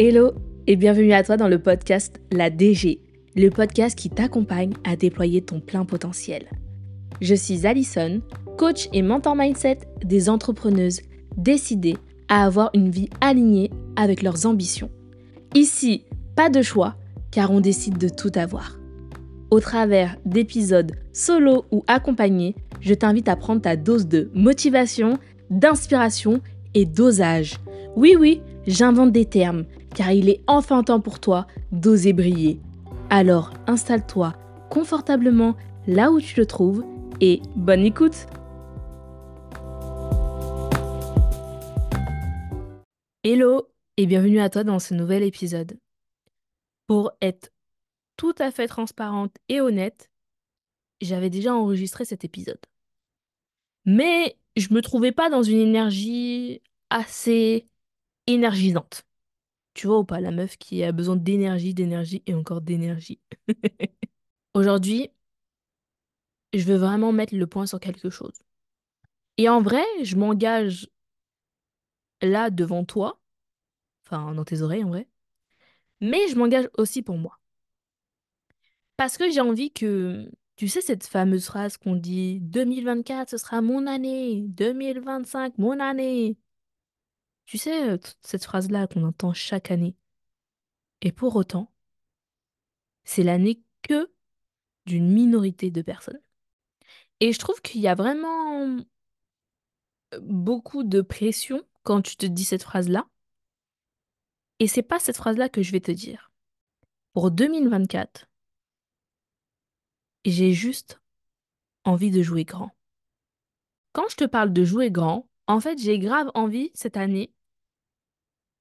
Hello et bienvenue à toi dans le podcast La DG, le podcast qui t'accompagne à déployer ton plein potentiel. Je suis Alison, coach et mentor mindset des entrepreneuses décidées à avoir une vie alignée avec leurs ambitions. Ici, pas de choix, car on décide de tout avoir. Au travers d'épisodes solo ou accompagnés, je t'invite à prendre ta dose de motivation, d'inspiration et d'osage. Oui, oui, j'invente des termes, car il est enfin temps pour toi d'oser briller. Alors installe-toi confortablement là où tu te trouves et bonne écoute Hello et bienvenue à toi dans ce nouvel épisode. Pour être tout à fait transparente et honnête, j'avais déjà enregistré cet épisode. Mais je me trouvais pas dans une énergie assez énergisante. Tu vois ou pas, la meuf qui a besoin d'énergie, d'énergie et encore d'énergie. Aujourd'hui, je veux vraiment mettre le point sur quelque chose. Et en vrai, je m'engage là devant toi, enfin dans tes oreilles en vrai, mais je m'engage aussi pour moi. Parce que j'ai envie que, tu sais, cette fameuse phrase qu'on dit 2024, ce sera mon année, 2025, mon année. Tu sais, euh, cette phrase-là qu'on entend chaque année. Et pour autant, c'est l'année que d'une minorité de personnes. Et je trouve qu'il y a vraiment euh, beaucoup de pression quand tu te dis cette phrase-là. Et c'est pas cette phrase-là que je vais te dire. Pour 2024, j'ai juste envie de jouer grand. Quand je te parle de jouer grand, en fait, j'ai grave envie cette année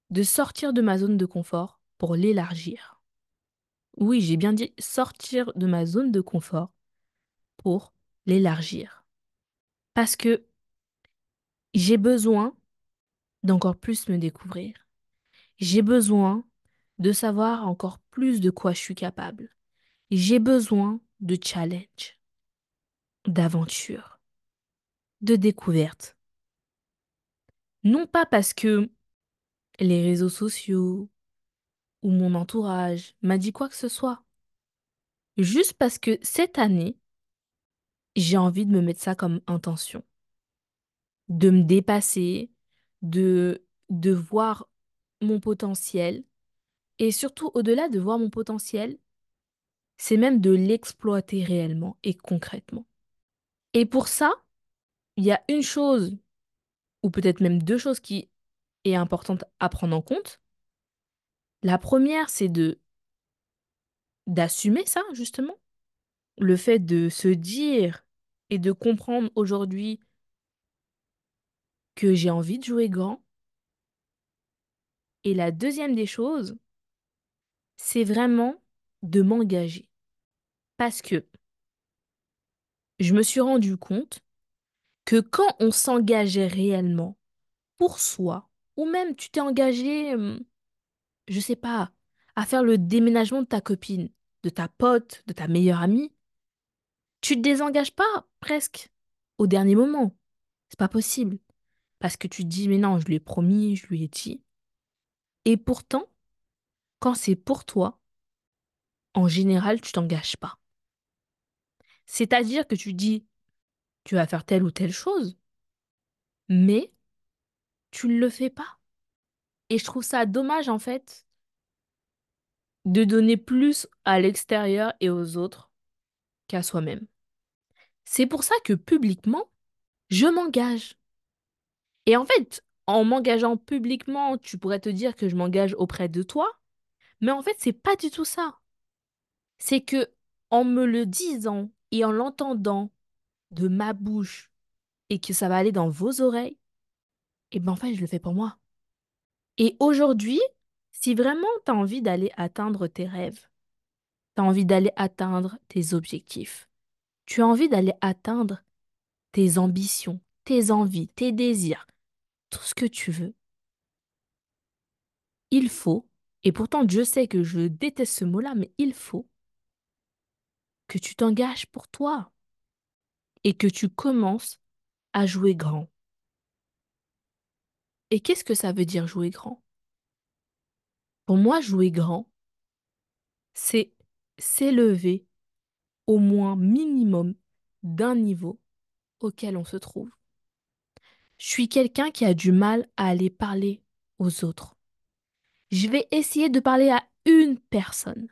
de sortir de ma zone de confort pour l'élargir. Oui, j'ai bien dit sortir de ma zone de confort pour l'élargir. Parce que j'ai besoin d'encore plus me découvrir. J'ai besoin de savoir encore plus de quoi je suis capable. J'ai besoin de challenge, d'aventure, de découverte. Non pas parce que les réseaux sociaux ou mon entourage m'a dit quoi que ce soit. Juste parce que cette année, j'ai envie de me mettre ça comme intention. De me dépasser, de, de voir mon potentiel. Et surtout, au-delà de voir mon potentiel, c'est même de l'exploiter réellement et concrètement. Et pour ça, il y a une chose, ou peut-être même deux choses qui est importante à prendre en compte. La première, c'est de d'assumer ça, justement. Le fait de se dire et de comprendre aujourd'hui que j'ai envie de jouer grand. Et la deuxième des choses, c'est vraiment de m'engager. Parce que je me suis rendu compte que quand on s'engageait réellement pour soi, ou même tu t'es engagé, je sais pas, à faire le déménagement de ta copine, de ta pote, de ta meilleure amie, tu te désengages pas presque au dernier moment. C'est pas possible. Parce que tu te dis, mais non, je lui ai promis, je lui ai dit. Et pourtant, quand c'est pour toi, en général, tu t'engages pas. C'est-à-dire que tu dis, tu vas faire telle ou telle chose, mais tu ne le fais pas. Et je trouve ça dommage, en fait, de donner plus à l'extérieur et aux autres qu'à soi-même. C'est pour ça que publiquement, je m'engage. Et en fait, en m'engageant publiquement, tu pourrais te dire que je m'engage auprès de toi, mais en fait, c'est pas du tout ça. C'est que en me le disant et en l'entendant de ma bouche et que ça va aller dans vos oreilles, et ben en je le fais pour moi. Et aujourd'hui, si vraiment tu as envie d'aller atteindre tes rêves, tu as envie d'aller atteindre tes objectifs, tu as envie d'aller atteindre tes ambitions, tes envies, tes désirs, tout ce que tu veux. Il faut, et pourtant Dieu sait que je déteste ce mot-là, mais il faut que tu t'engages pour toi et que tu commences à jouer grand. Et qu'est-ce que ça veut dire jouer grand? Pour moi, jouer grand, c'est s'élever au moins minimum d'un niveau auquel on se trouve. Je suis quelqu'un qui a du mal à aller parler aux autres. Je vais essayer de parler à une personne.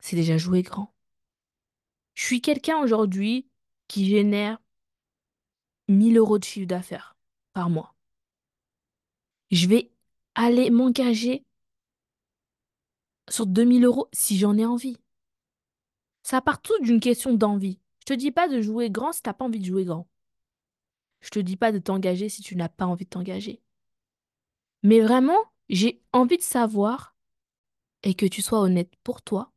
C'est déjà jouer grand. Je suis quelqu'un aujourd'hui qui génère 1000 euros de chiffre d'affaires par mois. Je vais aller m'engager sur 2000 euros si j'en ai envie. Ça part tout d'une question d'envie. Je te dis pas de jouer grand si tu n'as pas envie de jouer grand. Je te dis pas de t'engager si tu n'as pas envie de t'engager. Mais vraiment, j'ai envie de savoir et que tu sois honnête pour toi.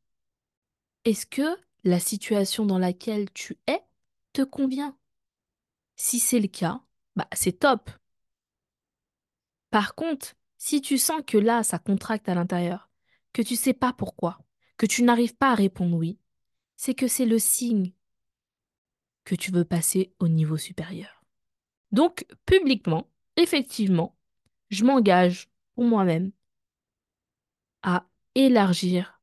Est-ce que la situation dans laquelle tu es te convient? Si c'est le cas, bah c'est top. Par contre, si tu sens que là, ça contracte à l'intérieur, que tu sais pas pourquoi, que tu n'arrives pas à répondre oui, c'est que c'est le signe que tu veux passer au niveau supérieur. Donc, publiquement, effectivement, je m'engage pour moi-même à élargir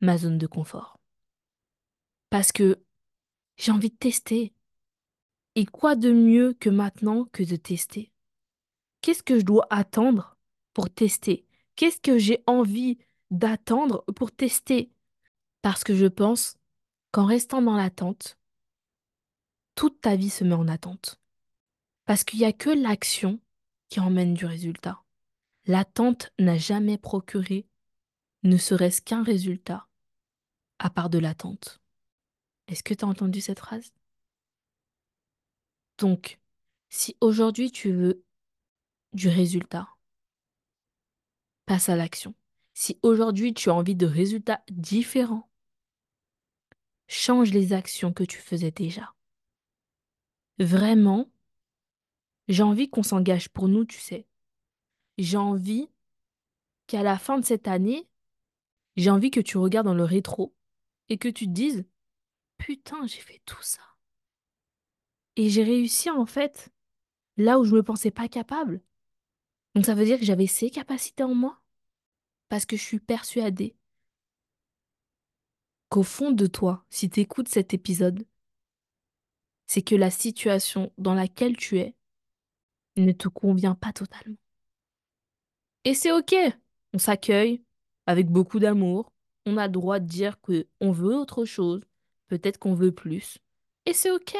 ma zone de confort. Parce que j'ai envie de tester. Et quoi de mieux que maintenant que de tester? Qu'est-ce que je dois attendre pour tester? Qu'est-ce que j'ai envie d'attendre pour tester? Parce que je pense qu'en restant dans l'attente, toute ta vie se met en attente. Parce qu'il n'y a que l'action qui emmène du résultat. L'attente n'a jamais procuré ne serait-ce qu'un résultat, à part de l'attente. Est-ce que tu as entendu cette phrase? Donc, si aujourd'hui tu veux du résultat, passe à l'action. Si aujourd'hui tu as envie de résultats différents, change les actions que tu faisais déjà. Vraiment, j'ai envie qu'on s'engage pour nous, tu sais. J'ai envie qu'à la fin de cette année, j'ai envie que tu regardes dans le rétro et que tu te dises Putain, j'ai fait tout ça. Et j'ai réussi en fait là où je ne me pensais pas capable. Donc ça veut dire que j'avais ces capacités en moi parce que je suis persuadée qu'au fond de toi, si tu écoutes cet épisode, c'est que la situation dans laquelle tu es ne te convient pas totalement. Et c'est ok, on s'accueille avec beaucoup d'amour, on a droit de dire qu'on veut autre chose, peut-être qu'on veut plus, et c'est ok.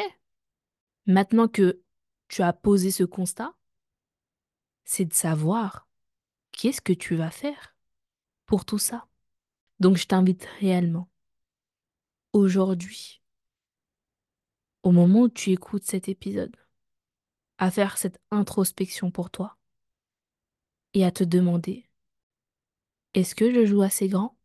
Maintenant que tu as posé ce constat, c'est de savoir qu'est-ce que tu vas faire pour tout ça. Donc je t'invite réellement, aujourd'hui, au moment où tu écoutes cet épisode, à faire cette introspection pour toi et à te demander est-ce que je joue assez grand?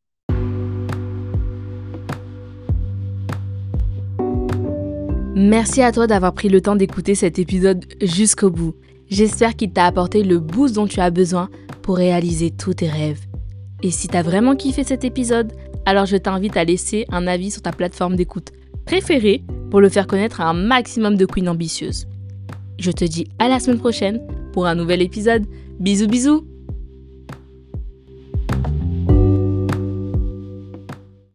Merci à toi d'avoir pris le temps d'écouter cet épisode jusqu'au bout. J'espère qu'il t'a apporté le boost dont tu as besoin pour réaliser tous tes rêves. Et si t'as vraiment kiffé cet épisode, alors je t'invite à laisser un avis sur ta plateforme d'écoute préférée pour le faire connaître à un maximum de queens ambitieuses. Je te dis à la semaine prochaine pour un nouvel épisode. Bisous bisous